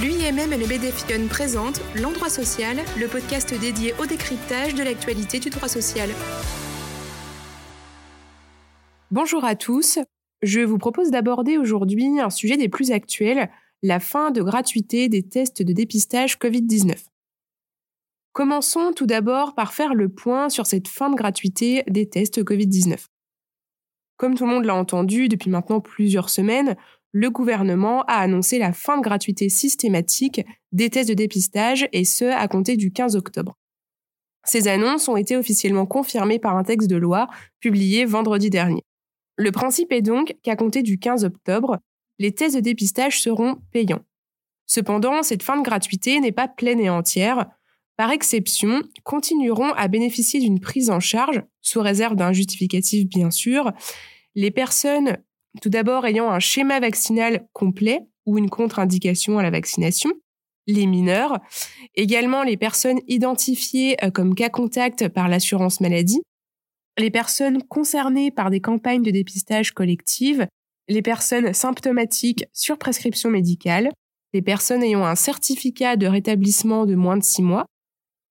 L'UIMM et le BDFION présentent L'Endroit Social, le podcast dédié au décryptage de l'actualité du droit social. Bonjour à tous. Je vous propose d'aborder aujourd'hui un sujet des plus actuels, la fin de gratuité des tests de dépistage Covid-19. Commençons tout d'abord par faire le point sur cette fin de gratuité des tests Covid-19. Comme tout le monde l'a entendu depuis maintenant plusieurs semaines, le gouvernement a annoncé la fin de gratuité systématique des tests de dépistage et ce à compter du 15 octobre. Ces annonces ont été officiellement confirmées par un texte de loi publié vendredi dernier. Le principe est donc qu'à compter du 15 octobre, les tests de dépistage seront payants. Cependant, cette fin de gratuité n'est pas pleine et entière. Par exception, continueront à bénéficier d'une prise en charge, sous réserve d'un justificatif bien sûr, les personnes tout d'abord ayant un schéma vaccinal complet ou une contre-indication à la vaccination, les mineurs, également les personnes identifiées euh, comme cas contact par l'assurance maladie, les personnes concernées par des campagnes de dépistage collective, les personnes symptomatiques sur prescription médicale, les personnes ayant un certificat de rétablissement de moins de six mois,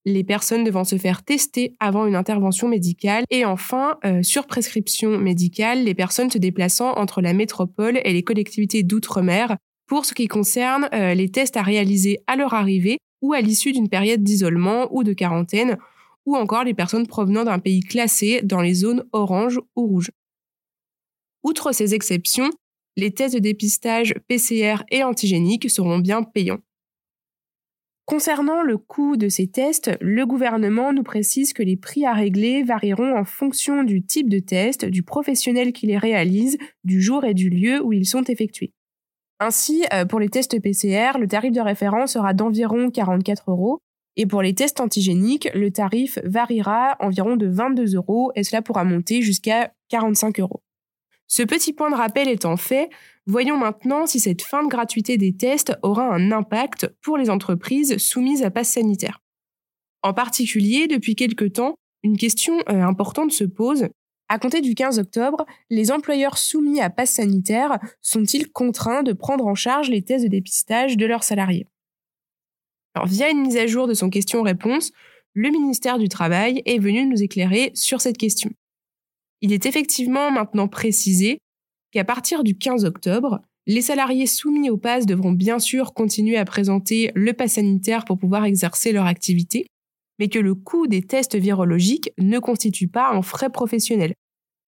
les personnes devant se faire tester avant une intervention médicale et enfin, euh, sur prescription médicale, les personnes se déplaçant entre la métropole et les collectivités d'outre-mer pour ce qui concerne euh, les tests à réaliser à leur arrivée ou à l'issue d'une période d'isolement ou de quarantaine, ou encore les personnes provenant d'un pays classé dans les zones orange ou rouge. Outre ces exceptions, les tests de dépistage PCR et antigéniques seront bien payants. Concernant le coût de ces tests, le gouvernement nous précise que les prix à régler varieront en fonction du type de test, du professionnel qui les réalise, du jour et du lieu où ils sont effectués. Ainsi, euh, pour les tests PCR, le tarif de référence sera d'environ 44 euros, et pour les tests antigéniques, le tarif variera environ de 22 euros, et cela pourra monter jusqu'à 45 euros. Ce petit point de rappel étant fait, voyons maintenant si cette fin de gratuité des tests aura un impact pour les entreprises soumises à passe sanitaire. En particulier, depuis quelque temps, une question euh, importante se pose. À compter du 15 octobre, les employeurs soumis à passe sanitaire sont-ils contraints de prendre en charge les tests de dépistage de leurs salariés? Via une mise à jour de son question-réponse, le ministère du Travail est venu nous éclairer sur cette question. Il est effectivement maintenant précisé qu'à partir du 15 octobre, les salariés soumis au pass devront bien sûr continuer à présenter le pass sanitaire pour pouvoir exercer leur activité, mais que le coût des tests virologiques ne constitue pas un frais professionnel.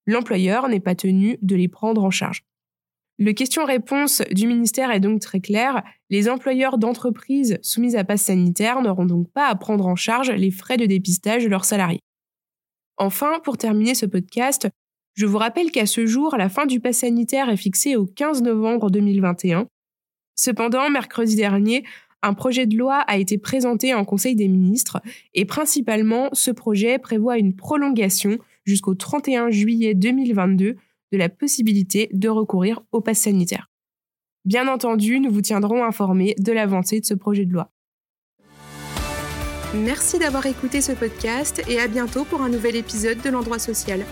L'employeur n'est pas tenu de les prendre en charge. Le question-réponse du ministère est donc très clair. Les employeurs d'entreprises soumises à pass sanitaire n'auront donc pas à prendre en charge les frais de dépistage de leurs salariés. Enfin, pour terminer ce podcast, je vous rappelle qu'à ce jour, la fin du pass sanitaire est fixée au 15 novembre 2021. Cependant, mercredi dernier, un projet de loi a été présenté en Conseil des ministres et principalement, ce projet prévoit une prolongation jusqu'au 31 juillet 2022 de la possibilité de recourir au pass sanitaire. Bien entendu, nous vous tiendrons informés de l'avancée de ce projet de loi. Merci d'avoir écouté ce podcast et à bientôt pour un nouvel épisode de l'endroit social.